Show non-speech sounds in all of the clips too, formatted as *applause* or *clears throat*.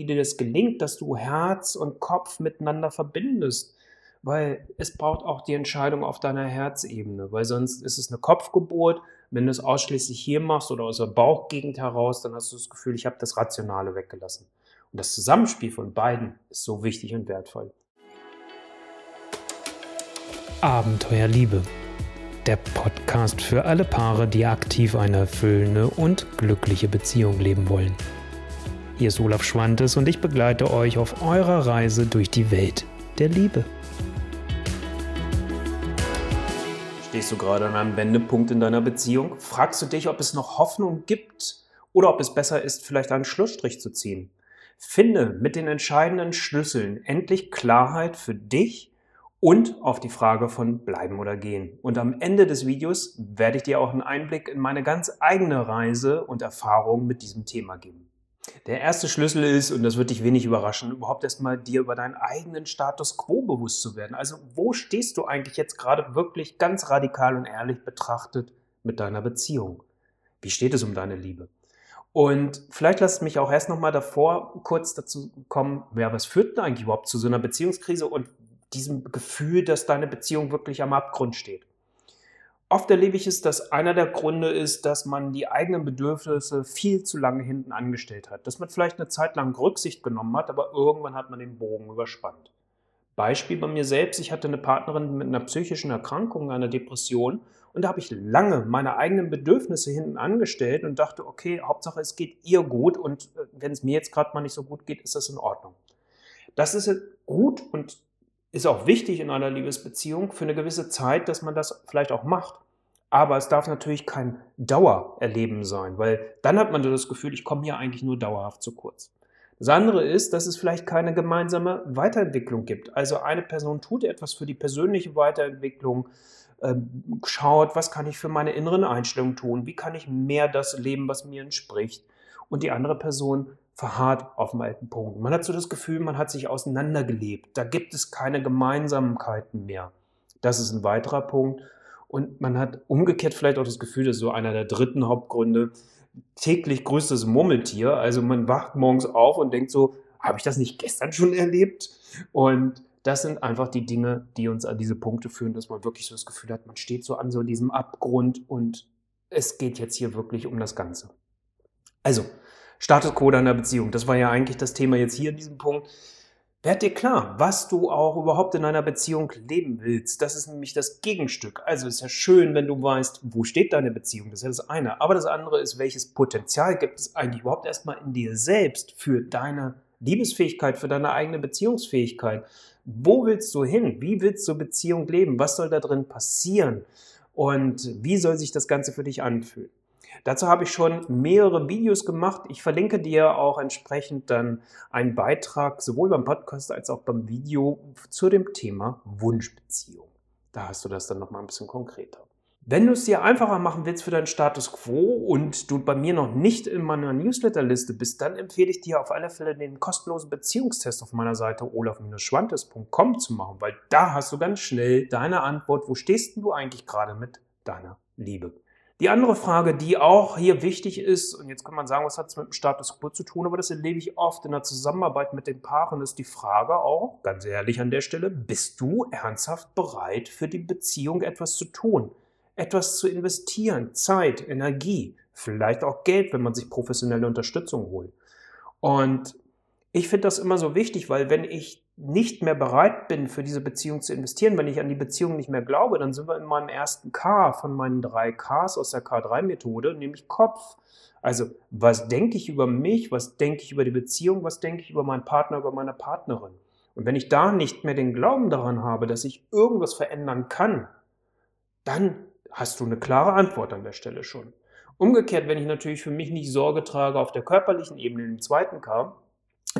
wie dir das gelingt, dass du Herz und Kopf miteinander verbindest. Weil es braucht auch die Entscheidung auf deiner Herzebene, weil sonst ist es eine Kopfgeburt. Wenn du es ausschließlich hier machst oder aus der Bauchgegend heraus, dann hast du das Gefühl, ich habe das Rationale weggelassen. Und das Zusammenspiel von beiden ist so wichtig und wertvoll. Abenteuer Liebe. Der Podcast für alle Paare, die aktiv eine erfüllende und glückliche Beziehung leben wollen. Hier ist Olaf Schwantes und ich begleite euch auf eurer Reise durch die Welt der Liebe. Stehst du gerade an einem Wendepunkt in deiner Beziehung? Fragst du dich, ob es noch Hoffnung gibt oder ob es besser ist, vielleicht einen Schlussstrich zu ziehen? Finde mit den entscheidenden Schlüsseln endlich Klarheit für dich und auf die Frage von bleiben oder gehen. Und am Ende des Videos werde ich dir auch einen Einblick in meine ganz eigene Reise und Erfahrung mit diesem Thema geben. Der erste Schlüssel ist, und das wird dich wenig überraschen, überhaupt erstmal dir über deinen eigenen Status quo bewusst zu werden. Also wo stehst du eigentlich jetzt gerade wirklich ganz radikal und ehrlich betrachtet mit deiner Beziehung? Wie steht es um deine Liebe? Und vielleicht lasst mich auch erst nochmal davor kurz dazu kommen, ja, was führt denn eigentlich überhaupt zu so einer Beziehungskrise und diesem Gefühl, dass deine Beziehung wirklich am Abgrund steht? Oft erlebe ich es, dass einer der Gründe ist, dass man die eigenen Bedürfnisse viel zu lange hinten angestellt hat. Dass man vielleicht eine Zeit lang Rücksicht genommen hat, aber irgendwann hat man den Bogen überspannt. Beispiel bei mir selbst, ich hatte eine Partnerin mit einer psychischen Erkrankung, einer Depression und da habe ich lange meine eigenen Bedürfnisse hinten angestellt und dachte, okay, Hauptsache es geht ihr gut und äh, wenn es mir jetzt gerade mal nicht so gut geht, ist das in Ordnung. Das ist gut und ist auch wichtig in einer Liebesbeziehung für eine gewisse Zeit, dass man das vielleicht auch macht. Aber es darf natürlich kein Dauererleben sein, weil dann hat man das Gefühl, ich komme hier eigentlich nur dauerhaft zu kurz. Das andere ist, dass es vielleicht keine gemeinsame Weiterentwicklung gibt. Also eine Person tut etwas für die persönliche Weiterentwicklung, ähm, schaut, was kann ich für meine inneren Einstellungen tun, wie kann ich mehr das leben, was mir entspricht. Und die andere Person verharrt auf dem alten Punkt. Man hat so das Gefühl, man hat sich auseinandergelebt. Da gibt es keine Gemeinsamkeiten mehr. Das ist ein weiterer Punkt. Und man hat umgekehrt vielleicht auch das Gefühl, das ist so einer der dritten Hauptgründe, täglich größtes Murmeltier. Also man wacht morgens auf und denkt so, habe ich das nicht gestern schon erlebt? Und das sind einfach die Dinge, die uns an diese Punkte führen, dass man wirklich so das Gefühl hat, man steht so an so diesem Abgrund und es geht jetzt hier wirklich um das Ganze. Also, Status quo deiner Beziehung, das war ja eigentlich das Thema jetzt hier in diesem Punkt. Werd dir klar, was du auch überhaupt in einer Beziehung leben willst. Das ist nämlich das Gegenstück. Also ist ja schön, wenn du weißt, wo steht deine Beziehung. Das ist ja das eine. Aber das andere ist, welches Potenzial gibt es eigentlich überhaupt erstmal in dir selbst für deine Liebesfähigkeit, für deine eigene Beziehungsfähigkeit. Wo willst du hin? Wie willst du Beziehung leben? Was soll da drin passieren? Und wie soll sich das Ganze für dich anfühlen? Dazu habe ich schon mehrere Videos gemacht. Ich verlinke dir auch entsprechend dann einen Beitrag sowohl beim Podcast als auch beim Video zu dem Thema Wunschbeziehung. Da hast du das dann nochmal ein bisschen konkreter. Wenn du es dir einfacher machen willst für deinen Status quo und du bei mir noch nicht in meiner Newsletterliste bist, dann empfehle ich dir auf alle Fälle den kostenlosen Beziehungstest auf meiner Seite olaf-schwantes.com zu machen, weil da hast du ganz schnell deine Antwort, wo stehst du eigentlich gerade mit deiner Liebe. Die andere Frage, die auch hier wichtig ist, und jetzt kann man sagen, was hat es mit dem Status quo zu tun, aber das erlebe ich oft in der Zusammenarbeit mit den Paaren, ist die Frage auch, ganz ehrlich an der Stelle, bist du ernsthaft bereit, für die Beziehung etwas zu tun? Etwas zu investieren, Zeit, Energie, vielleicht auch Geld, wenn man sich professionelle Unterstützung holt. Und ich finde das immer so wichtig, weil wenn ich nicht mehr bereit bin, für diese Beziehung zu investieren, wenn ich an die Beziehung nicht mehr glaube, dann sind wir in meinem ersten K von meinen drei Ks aus der K3-Methode, nämlich Kopf. Also, was denke ich über mich, was denke ich über die Beziehung, was denke ich über meinen Partner, über meine Partnerin? Und wenn ich da nicht mehr den Glauben daran habe, dass ich irgendwas verändern kann, dann hast du eine klare Antwort an der Stelle schon. Umgekehrt, wenn ich natürlich für mich nicht Sorge trage auf der körperlichen Ebene, im zweiten K,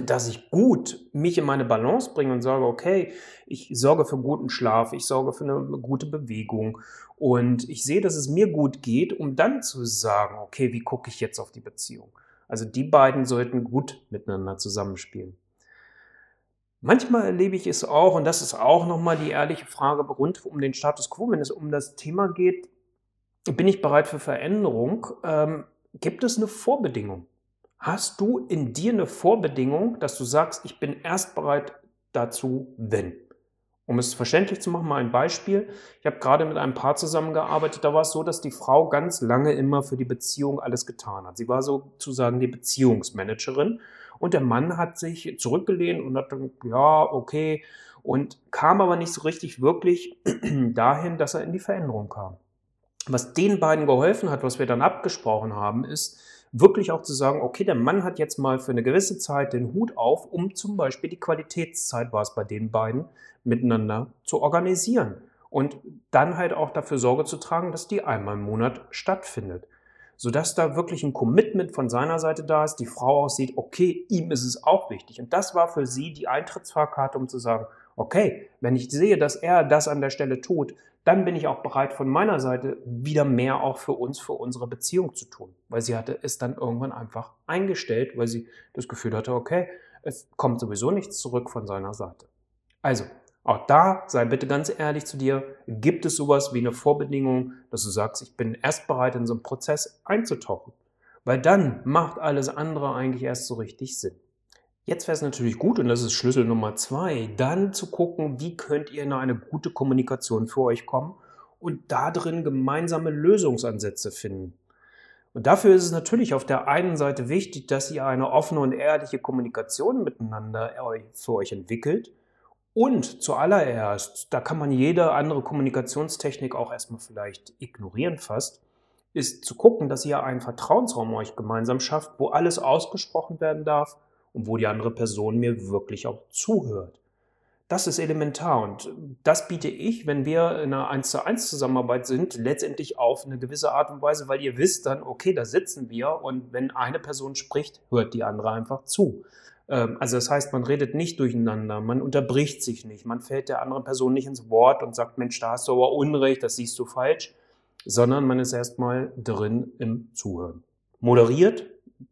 dass ich gut mich in meine Balance bringe und sage, okay, ich sorge für guten Schlaf, ich sorge für eine gute Bewegung und ich sehe, dass es mir gut geht, um dann zu sagen, okay, wie gucke ich jetzt auf die Beziehung? Also die beiden sollten gut miteinander zusammenspielen. Manchmal erlebe ich es auch, und das ist auch nochmal die ehrliche Frage rund um den Status quo, wenn es um das Thema geht, bin ich bereit für Veränderung? Ähm, gibt es eine Vorbedingung? Hast du in dir eine Vorbedingung, dass du sagst, ich bin erst bereit dazu, wenn? Um es verständlich zu machen, mal ein Beispiel. Ich habe gerade mit einem Paar zusammengearbeitet, da war es so, dass die Frau ganz lange immer für die Beziehung alles getan hat. Sie war sozusagen die Beziehungsmanagerin und der Mann hat sich zurückgelehnt und hat dann, ja, okay, und kam aber nicht so richtig wirklich *clears throat* dahin, dass er in die Veränderung kam. Was den beiden geholfen hat, was wir dann abgesprochen haben, ist, wirklich auch zu sagen, okay, der Mann hat jetzt mal für eine gewisse Zeit den Hut auf, um zum Beispiel die Qualitätszeit war es bei den beiden, miteinander zu organisieren. Und dann halt auch dafür Sorge zu tragen, dass die einmal im Monat stattfindet. Sodass da wirklich ein Commitment von seiner Seite da ist, die Frau auch sieht, okay, ihm ist es auch wichtig. Und das war für sie die Eintrittsfahrkarte, um zu sagen, okay, wenn ich sehe, dass er das an der Stelle tut, dann bin ich auch bereit, von meiner Seite wieder mehr auch für uns, für unsere Beziehung zu tun. Weil sie hatte es dann irgendwann einfach eingestellt, weil sie das Gefühl hatte, okay, es kommt sowieso nichts zurück von seiner Seite. Also, auch da sei bitte ganz ehrlich zu dir, gibt es sowas wie eine Vorbedingung, dass du sagst, ich bin erst bereit, in so einen Prozess einzutauchen. Weil dann macht alles andere eigentlich erst so richtig Sinn. Jetzt wäre es natürlich gut, und das ist Schlüssel Nummer zwei, dann zu gucken, wie könnt ihr in eine gute Kommunikation für euch kommen und da drin gemeinsame Lösungsansätze finden. Und dafür ist es natürlich auf der einen Seite wichtig, dass ihr eine offene und ehrliche Kommunikation miteinander für euch entwickelt und zuallererst, da kann man jede andere Kommunikationstechnik auch erstmal vielleicht ignorieren fast, ist zu gucken, dass ihr einen Vertrauensraum euch gemeinsam schafft, wo alles ausgesprochen werden darf und wo die andere Person mir wirklich auch zuhört. Das ist elementar und das biete ich, wenn wir in einer 1 zu 1 Zusammenarbeit sind, letztendlich auf eine gewisse Art und Weise, weil ihr wisst dann, okay, da sitzen wir und wenn eine Person spricht, hört die andere einfach zu. Ähm, also das heißt, man redet nicht durcheinander, man unterbricht sich nicht, man fällt der anderen Person nicht ins Wort und sagt, Mensch, da hast du aber Unrecht, das siehst du falsch, sondern man ist erstmal drin im Zuhören. Moderiert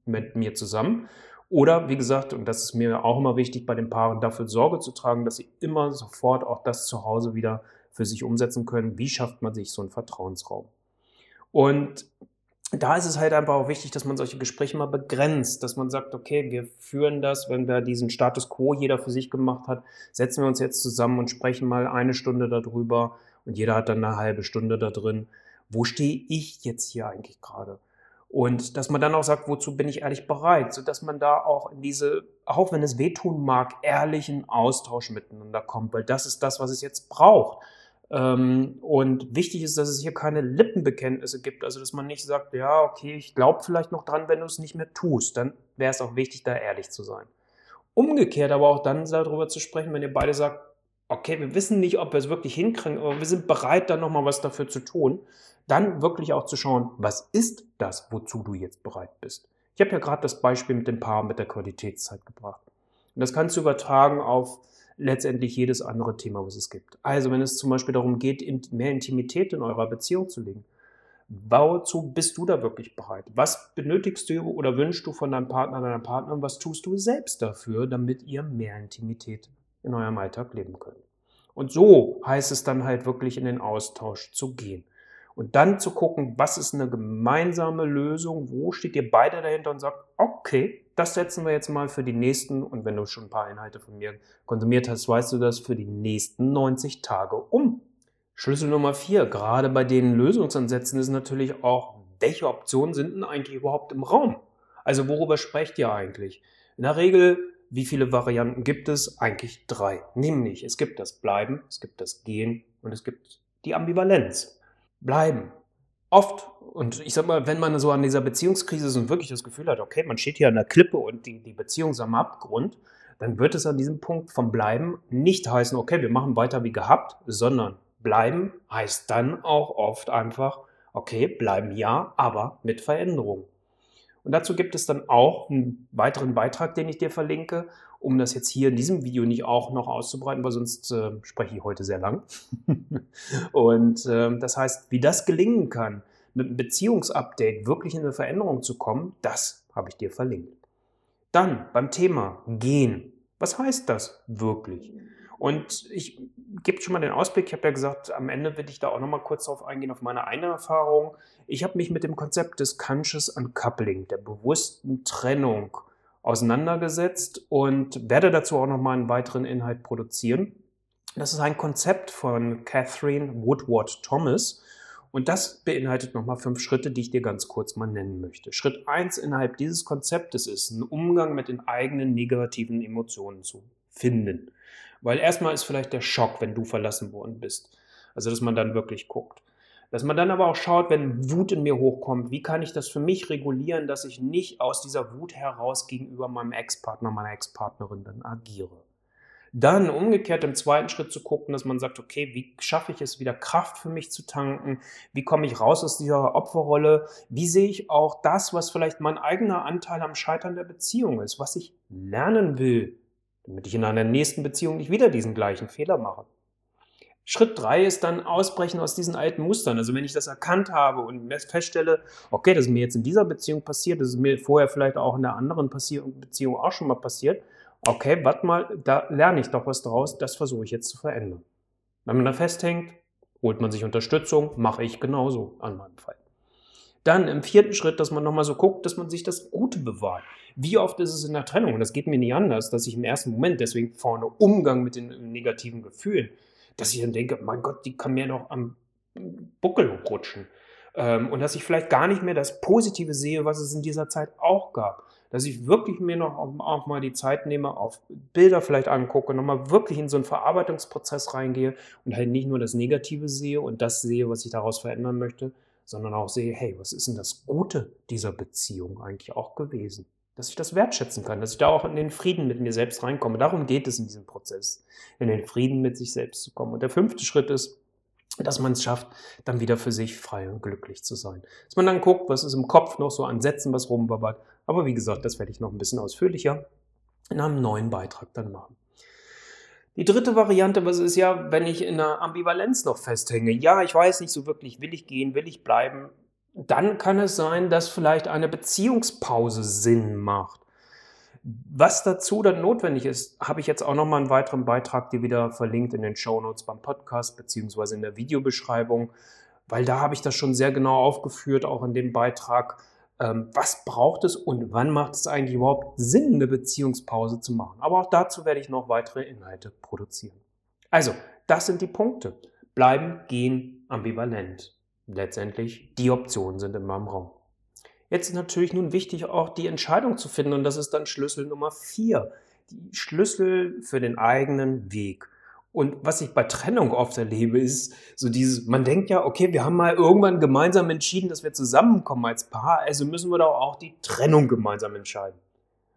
mit mir zusammen oder wie gesagt, und das ist mir auch immer wichtig bei den Paaren, dafür Sorge zu tragen, dass sie immer sofort auch das zu Hause wieder für sich umsetzen können. Wie schafft man sich so einen Vertrauensraum? Und da ist es halt einfach auch wichtig, dass man solche Gespräche mal begrenzt, dass man sagt, okay, wir führen das, wenn wir diesen Status quo jeder für sich gemacht hat, setzen wir uns jetzt zusammen und sprechen mal eine Stunde darüber und jeder hat dann eine halbe Stunde da drin. Wo stehe ich jetzt hier eigentlich gerade? Und dass man dann auch sagt, wozu bin ich ehrlich bereit, sodass man da auch in diese, auch wenn es wehtun mag, ehrlichen Austausch miteinander kommt, weil das ist das, was es jetzt braucht. Ähm, und wichtig ist, dass es hier keine Lippenbekenntnisse gibt. Also, dass man nicht sagt, ja, okay, ich glaube vielleicht noch dran, wenn du es nicht mehr tust. Dann wäre es auch wichtig, da ehrlich zu sein. Umgekehrt aber auch dann darüber zu sprechen, wenn ihr beide sagt, okay, wir wissen nicht, ob wir es wirklich hinkriegen, aber wir sind bereit, dann nochmal was dafür zu tun. Dann wirklich auch zu schauen, was ist das, wozu du jetzt bereit bist. Ich habe ja gerade das Beispiel mit dem Paar mit der Qualitätszeit gebracht. Und das kannst du übertragen auf letztendlich jedes andere Thema, was es gibt. Also wenn es zum Beispiel darum geht, mehr Intimität in eurer Beziehung zu legen, wozu bist du da wirklich bereit? Was benötigst du oder wünschst du von deinem Partner, deiner Partnerin? Was tust du selbst dafür, damit ihr mehr Intimität in eurem Alltag leben könnt? Und so heißt es dann halt wirklich in den Austausch zu gehen. Und dann zu gucken, was ist eine gemeinsame Lösung, wo steht ihr beide dahinter und sagt, okay, das setzen wir jetzt mal für die nächsten, und wenn du schon ein paar Inhalte von mir konsumiert hast, weißt du das für die nächsten 90 Tage um. Schlüssel Nummer vier, gerade bei den Lösungsansätzen ist natürlich auch, welche Optionen sind denn eigentlich überhaupt im Raum? Also worüber sprecht ihr eigentlich? In der Regel, wie viele Varianten gibt es? Eigentlich drei. Nämlich, es gibt das Bleiben, es gibt das Gehen und es gibt die Ambivalenz. Bleiben oft, und ich sag mal, wenn man so an dieser Beziehungskrise ist und wirklich das Gefühl hat, okay, man steht hier an der Klippe und die, die Beziehung ist am Abgrund, dann wird es an diesem Punkt vom Bleiben nicht heißen, okay, wir machen weiter wie gehabt, sondern bleiben heißt dann auch oft einfach, okay, bleiben ja, aber mit Veränderung. Und dazu gibt es dann auch einen weiteren Beitrag, den ich dir verlinke, um das jetzt hier in diesem Video nicht auch noch auszubreiten, weil sonst äh, spreche ich heute sehr lang. *laughs* und äh, das heißt, wie das gelingen kann, mit einem Beziehungsupdate wirklich in eine Veränderung zu kommen, das habe ich dir verlinkt. Dann beim Thema Gehen. Was heißt das wirklich? Und ich gebe schon mal den Ausblick, ich habe ja gesagt, am Ende will ich da auch noch mal kurz darauf eingehen, auf meine eigene Erfahrung. Ich habe mich mit dem Konzept des Conscious Uncoupling, der bewussten Trennung, auseinandergesetzt und werde dazu auch noch mal einen weiteren Inhalt produzieren. Das ist ein Konzept von Catherine Woodward Thomas und das beinhaltet nochmal fünf Schritte, die ich dir ganz kurz mal nennen möchte. Schritt eins innerhalb dieses Konzeptes ist, einen Umgang mit den eigenen negativen Emotionen zu finden. Weil erstmal ist vielleicht der Schock, wenn du verlassen worden bist. Also, dass man dann wirklich guckt. Dass man dann aber auch schaut, wenn Wut in mir hochkommt, wie kann ich das für mich regulieren, dass ich nicht aus dieser Wut heraus gegenüber meinem Ex-Partner, meiner Ex-Partnerin dann agiere. Dann umgekehrt im zweiten Schritt zu gucken, dass man sagt, okay, wie schaffe ich es wieder Kraft für mich zu tanken? Wie komme ich raus aus dieser Opferrolle? Wie sehe ich auch das, was vielleicht mein eigener Anteil am Scheitern der Beziehung ist, was ich lernen will, damit ich in einer nächsten Beziehung nicht wieder diesen gleichen Fehler mache? Schritt drei ist dann Ausbrechen aus diesen alten Mustern. Also wenn ich das erkannt habe und feststelle, okay, das ist mir jetzt in dieser Beziehung passiert, das ist mir vorher vielleicht auch in der anderen Beziehung auch schon mal passiert, okay, warte mal, da lerne ich doch was draus, das versuche ich jetzt zu verändern. Wenn man da festhängt, holt man sich Unterstützung, mache ich genauso an meinem Fall. Dann im vierten Schritt, dass man nochmal so guckt, dass man sich das Gute bewahrt. Wie oft ist es in der Trennung, und das geht mir nie anders, dass ich im ersten Moment, deswegen vorne Umgang mit den negativen Gefühlen, dass ich dann denke, mein Gott, die kann mir noch am Buckel rutschen. Ähm, und dass ich vielleicht gar nicht mehr das Positive sehe, was es in dieser Zeit auch gab dass ich wirklich mir noch auch mal die Zeit nehme, auf Bilder vielleicht angucke, nochmal wirklich in so einen Verarbeitungsprozess reingehe und halt nicht nur das Negative sehe und das sehe, was ich daraus verändern möchte, sondern auch sehe, hey, was ist denn das Gute dieser Beziehung eigentlich auch gewesen? Dass ich das wertschätzen kann, dass ich da auch in den Frieden mit mir selbst reinkomme. Darum geht es in diesem Prozess, in den Frieden mit sich selbst zu kommen. Und der fünfte Schritt ist, dass man es schafft, dann wieder für sich frei und glücklich zu sein. Dass man dann guckt, was ist im Kopf noch so an Sätzen, was rumbabbert. Aber wie gesagt, das werde ich noch ein bisschen ausführlicher in einem neuen Beitrag dann machen. Die dritte Variante, was ist ja, wenn ich in einer Ambivalenz noch festhänge. Ja, ich weiß nicht so wirklich, will ich gehen, will ich bleiben. Dann kann es sein, dass vielleicht eine Beziehungspause Sinn macht. Was dazu dann notwendig ist, habe ich jetzt auch nochmal einen weiteren Beitrag, dir wieder verlinkt in den Show Notes beim Podcast beziehungsweise in der Videobeschreibung, weil da habe ich das schon sehr genau aufgeführt, auch in dem Beitrag, ähm, was braucht es und wann macht es eigentlich überhaupt Sinn, eine Beziehungspause zu machen. Aber auch dazu werde ich noch weitere Inhalte produzieren. Also, das sind die Punkte. Bleiben, gehen, ambivalent. Letztendlich, die Optionen sind in meinem Raum. Jetzt ist natürlich nun wichtig, auch die Entscheidung zu finden und das ist dann Schlüssel Nummer vier. Die Schlüssel für den eigenen Weg. Und was ich bei Trennung oft erlebe, ist so dieses, man denkt ja, okay, wir haben mal irgendwann gemeinsam entschieden, dass wir zusammenkommen als Paar, also müssen wir doch auch die Trennung gemeinsam entscheiden.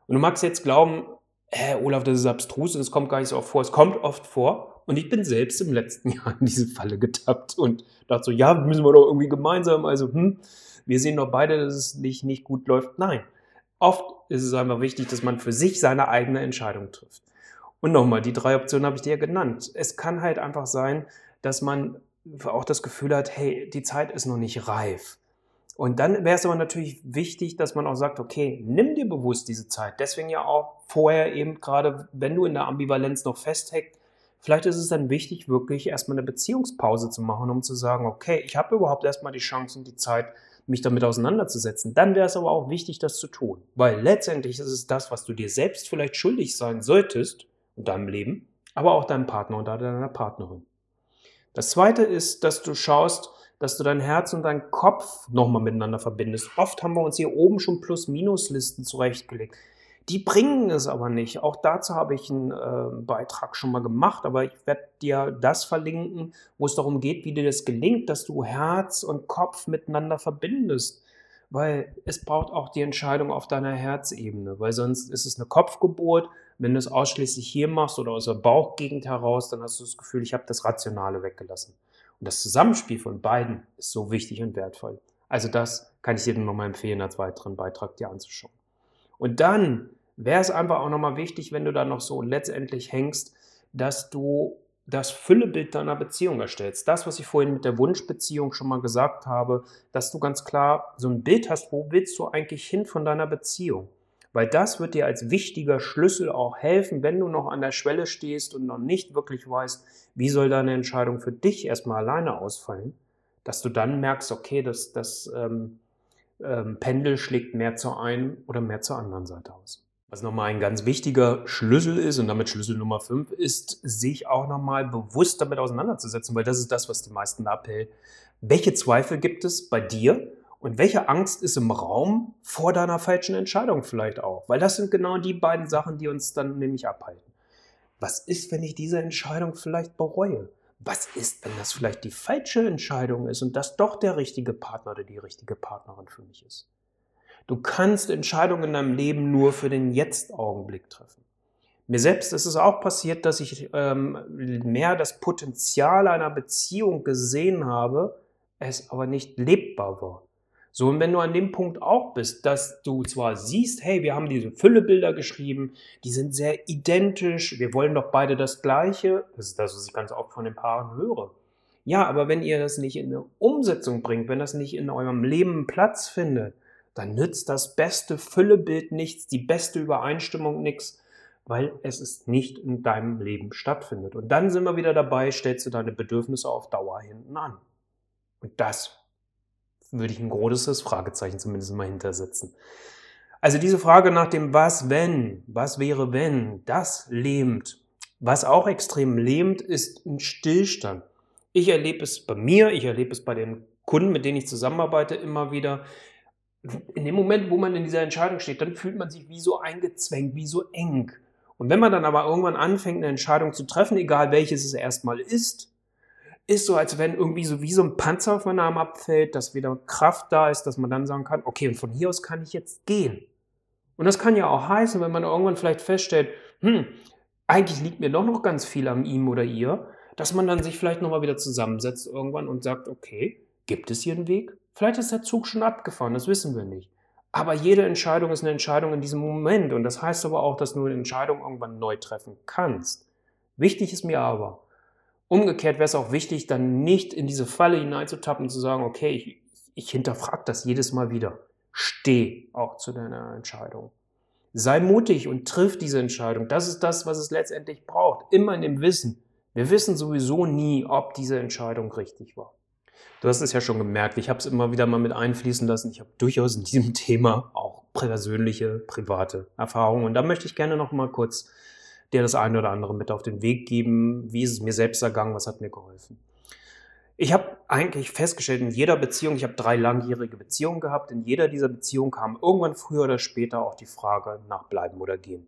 Und du magst jetzt glauben, hä, Olaf, das ist abstrus und es kommt gar nicht so oft vor. Es kommt oft vor und ich bin selbst im letzten *laughs* Jahr in diese Falle getappt und dachte so, ja, müssen wir doch irgendwie gemeinsam, also hm, wir sehen doch beide, dass es nicht, nicht gut läuft. Nein, oft ist es einfach wichtig, dass man für sich seine eigene Entscheidung trifft. Und nochmal, die drei Optionen habe ich dir ja genannt. Es kann halt einfach sein, dass man auch das Gefühl hat, hey, die Zeit ist noch nicht reif. Und dann wäre es aber natürlich wichtig, dass man auch sagt, okay, nimm dir bewusst diese Zeit. Deswegen ja auch vorher eben gerade, wenn du in der Ambivalenz noch festhängt, vielleicht ist es dann wichtig, wirklich erstmal eine Beziehungspause zu machen, um zu sagen, okay, ich habe überhaupt erstmal die Chance und die Zeit, mich damit auseinanderzusetzen. Dann wäre es aber auch wichtig, das zu tun. Weil letztendlich ist es das, was du dir selbst vielleicht schuldig sein solltest, in deinem Leben, aber auch deinem Partner oder deiner Partnerin. Das zweite ist, dass du schaust, dass du dein Herz und deinen Kopf nochmal miteinander verbindest. Oft haben wir uns hier oben schon Plus-Minus-Listen zurechtgelegt. Die bringen es aber nicht. Auch dazu habe ich einen äh, Beitrag schon mal gemacht, aber ich werde dir das verlinken, wo es darum geht, wie dir das gelingt, dass du Herz und Kopf miteinander verbindest weil es braucht auch die Entscheidung auf deiner Herzebene, weil sonst ist es eine Kopfgeburt. Wenn du es ausschließlich hier machst oder aus der Bauchgegend heraus, dann hast du das Gefühl, ich habe das Rationale weggelassen. Und das Zusammenspiel von beiden ist so wichtig und wertvoll. Also das kann ich dir nochmal empfehlen, als weiteren Beitrag dir anzuschauen. Und dann wäre es einfach auch nochmal wichtig, wenn du da noch so letztendlich hängst, dass du das Füllebild deiner Beziehung erstellst. Das, was ich vorhin mit der Wunschbeziehung schon mal gesagt habe, dass du ganz klar so ein Bild hast, wo willst du eigentlich hin von deiner Beziehung? Weil das wird dir als wichtiger Schlüssel auch helfen, wenn du noch an der Schwelle stehst und noch nicht wirklich weißt, wie soll deine Entscheidung für dich erstmal alleine ausfallen, dass du dann merkst, okay, das, das ähm, ähm, Pendel schlägt mehr zur einen oder mehr zur anderen Seite aus. Was nochmal ein ganz wichtiger Schlüssel ist und damit Schlüssel Nummer 5 ist, sich auch nochmal bewusst damit auseinanderzusetzen, weil das ist das, was die meisten abhält. Welche Zweifel gibt es bei dir und welche Angst ist im Raum vor deiner falschen Entscheidung vielleicht auch? Weil das sind genau die beiden Sachen, die uns dann nämlich abhalten. Was ist, wenn ich diese Entscheidung vielleicht bereue? Was ist, wenn das vielleicht die falsche Entscheidung ist und das doch der richtige Partner oder die richtige Partnerin für mich ist? Du kannst Entscheidungen in deinem Leben nur für den Jetzt-Augenblick treffen. Mir selbst ist es auch passiert, dass ich ähm, mehr das Potenzial einer Beziehung gesehen habe, es aber nicht lebbar war. So, und wenn du an dem Punkt auch bist, dass du zwar siehst, hey, wir haben diese Füllebilder geschrieben, die sind sehr identisch, wir wollen doch beide das Gleiche, das ist das, was ich ganz oft von den Paaren höre. Ja, aber wenn ihr das nicht in eine Umsetzung bringt, wenn das nicht in eurem Leben Platz findet, dann nützt das beste Füllebild nichts, die beste Übereinstimmung nichts, weil es ist nicht in deinem Leben stattfindet. Und dann sind wir wieder dabei, stellst du deine Bedürfnisse auf Dauer hinten an. Und das würde ich ein großes Fragezeichen zumindest mal hintersetzen. Also diese Frage nach dem Was wenn, was wäre wenn, das lähmt. Was auch extrem lähmt, ist ein Stillstand. Ich erlebe es bei mir, ich erlebe es bei den Kunden, mit denen ich zusammenarbeite, immer wieder. In dem Moment, wo man in dieser Entscheidung steht, dann fühlt man sich wie so eingezwängt, wie so eng. Und wenn man dann aber irgendwann anfängt, eine Entscheidung zu treffen, egal welches es erstmal ist, ist so, als wenn irgendwie so wie so ein Panzer von einem abfällt, dass wieder Kraft da ist, dass man dann sagen kann, okay, und von hier aus kann ich jetzt gehen. Und das kann ja auch heißen, wenn man irgendwann vielleicht feststellt, hm, eigentlich liegt mir doch noch ganz viel an ihm oder ihr, dass man dann sich vielleicht nochmal wieder zusammensetzt irgendwann und sagt, okay, gibt es hier einen Weg? Vielleicht ist der Zug schon abgefahren, das wissen wir nicht. Aber jede Entscheidung ist eine Entscheidung in diesem Moment und das heißt aber auch, dass du eine Entscheidung irgendwann neu treffen kannst. Wichtig ist mir aber, Umgekehrt wäre es auch wichtig, dann nicht in diese Falle hineinzutappen und zu sagen, okay, ich, ich hinterfrage das jedes Mal wieder. Steh auch zu deiner Entscheidung. Sei mutig und triff diese Entscheidung. Das ist das, was es letztendlich braucht. Immer in dem Wissen. Wir wissen sowieso nie, ob diese Entscheidung richtig war. Du hast es ja schon gemerkt, ich habe es immer wieder mal mit einfließen lassen. Ich habe durchaus in diesem *laughs* Thema auch persönliche, private Erfahrungen. Und da möchte ich gerne noch mal kurz dir das eine oder andere mit auf den Weg geben. Wie ist es mir selbst ergangen? Was hat mir geholfen? Ich habe eigentlich festgestellt, in jeder Beziehung, ich habe drei langjährige Beziehungen gehabt, in jeder dieser Beziehungen kam irgendwann früher oder später auch die Frage nach bleiben oder gehen.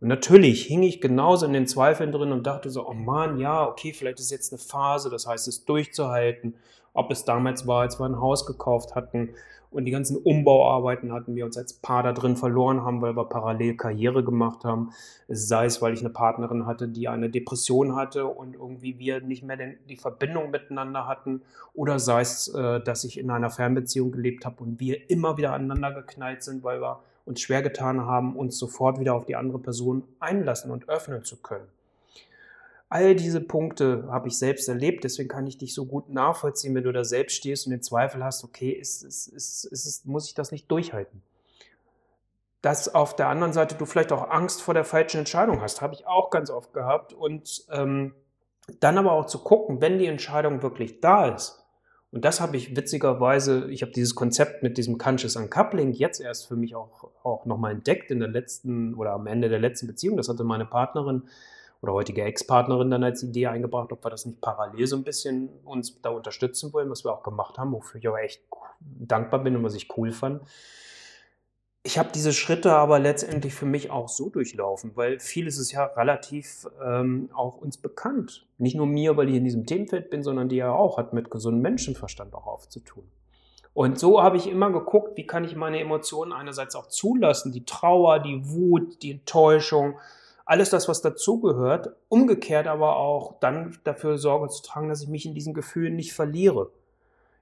Und natürlich hing ich genauso in den Zweifeln drin und dachte so, oh Mann, ja, okay, vielleicht ist jetzt eine Phase, das heißt es durchzuhalten, ob es damals war, als wir ein Haus gekauft hatten und die ganzen Umbauarbeiten hatten wir uns als Paar da drin verloren haben, weil wir parallel Karriere gemacht haben. Sei es, weil ich eine Partnerin hatte, die eine Depression hatte und irgendwie wir nicht mehr den, die Verbindung miteinander hatten. Oder sei es, äh, dass ich in einer Fernbeziehung gelebt habe und wir immer wieder aneinander geknallt sind, weil wir uns schwer getan haben, uns sofort wieder auf die andere Person einlassen und öffnen zu können. All diese Punkte habe ich selbst erlebt, deswegen kann ich dich so gut nachvollziehen, wenn du da selbst stehst und den Zweifel hast, okay, ist, ist, ist, ist, muss ich das nicht durchhalten? Dass auf der anderen Seite du vielleicht auch Angst vor der falschen Entscheidung hast, habe ich auch ganz oft gehabt. Und ähm, dann aber auch zu gucken, wenn die Entscheidung wirklich da ist. Und das habe ich witzigerweise, ich habe dieses Konzept mit diesem Conscious Uncoupling jetzt erst für mich auch, auch nochmal entdeckt in der letzten oder am Ende der letzten Beziehung. Das hatte meine Partnerin oder heutige Ex-Partnerin dann als Idee eingebracht, ob wir das nicht parallel so ein bisschen uns da unterstützen wollen, was wir auch gemacht haben, wofür ich aber echt dankbar bin und was ich cool fand. Ich habe diese Schritte aber letztendlich für mich auch so durchlaufen, weil vieles ist ja relativ ähm, auch uns bekannt. Nicht nur mir, weil ich in diesem Themenfeld bin, sondern die ja auch hat mit gesundem Menschenverstand auch aufzutun. Und so habe ich immer geguckt, wie kann ich meine Emotionen einerseits auch zulassen, die Trauer, die Wut, die Enttäuschung, alles das, was dazugehört, umgekehrt aber auch dann dafür Sorge zu tragen, dass ich mich in diesen Gefühlen nicht verliere.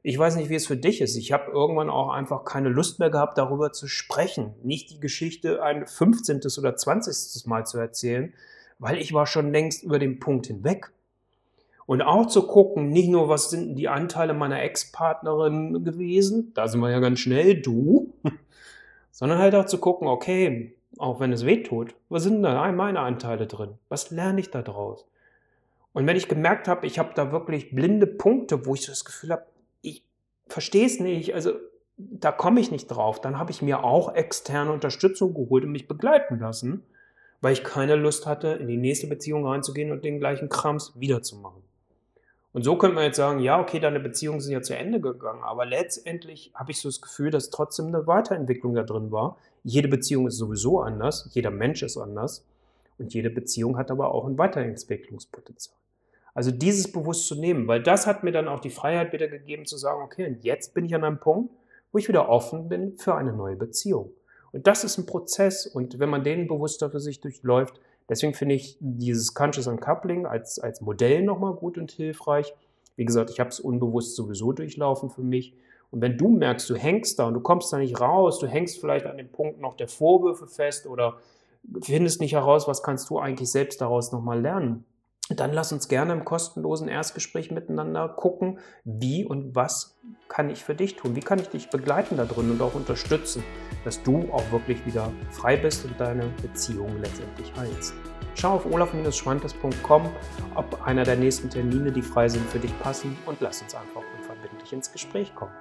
Ich weiß nicht, wie es für dich ist. Ich habe irgendwann auch einfach keine Lust mehr gehabt, darüber zu sprechen. Nicht die Geschichte ein 15. oder 20. Mal zu erzählen, weil ich war schon längst über den Punkt hinweg. Und auch zu gucken, nicht nur, was sind die Anteile meiner Ex-Partnerin gewesen, da sind wir ja ganz schnell, du, *laughs* sondern halt auch zu gucken, okay, auch wenn es weh tut, was sind da meine Anteile drin? Was lerne ich da draus? Und wenn ich gemerkt habe, ich habe da wirklich blinde Punkte, wo ich so das Gefühl habe, ich verstehe es nicht, also da komme ich nicht drauf, dann habe ich mir auch externe Unterstützung geholt und mich begleiten lassen, weil ich keine Lust hatte, in die nächste Beziehung reinzugehen und den gleichen Krams wiederzumachen. Und so könnte man jetzt sagen, ja, okay, deine Beziehungen sind ja zu Ende gegangen, aber letztendlich habe ich so das Gefühl, dass trotzdem eine Weiterentwicklung da drin war. Jede Beziehung ist sowieso anders, jeder Mensch ist anders und jede Beziehung hat aber auch ein Weiterentwicklungspotenzial. Also dieses bewusst zu nehmen, weil das hat mir dann auch die Freiheit wieder gegeben zu sagen, okay, und jetzt bin ich an einem Punkt, wo ich wieder offen bin für eine neue Beziehung. Und das ist ein Prozess und wenn man den bewusster für sich durchläuft, Deswegen finde ich dieses Conscious Uncoupling als, als Modell nochmal gut und hilfreich. Wie gesagt, ich habe es unbewusst sowieso durchlaufen für mich. Und wenn du merkst, du hängst da und du kommst da nicht raus, du hängst vielleicht an dem Punkt noch der Vorwürfe fest oder findest nicht heraus, was kannst du eigentlich selbst daraus nochmal lernen, dann lass uns gerne im kostenlosen Erstgespräch miteinander gucken, wie und was kann ich für dich tun, wie kann ich dich begleiten da drin und auch unterstützen, dass du auch wirklich wieder frei bist und deine Beziehung letztendlich heilst. Schau auf olaf-schwantes.com, ob einer der nächsten Termine, die frei sind, für dich passen und lass uns einfach unverbindlich ins Gespräch kommen.